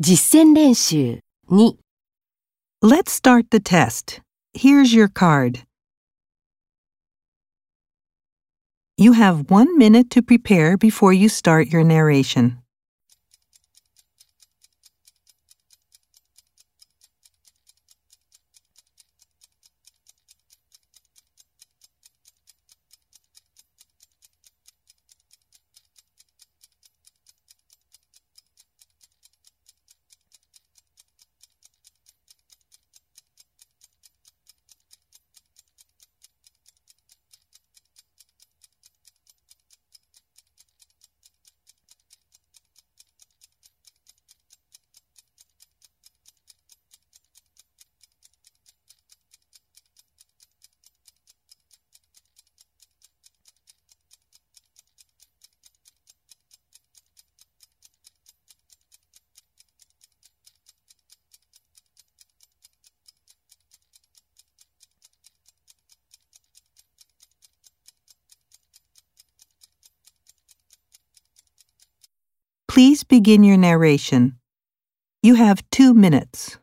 実践练习2 Let's start the test. Here's your card. You have one minute to prepare before you start your narration. Please begin your narration. You have two minutes.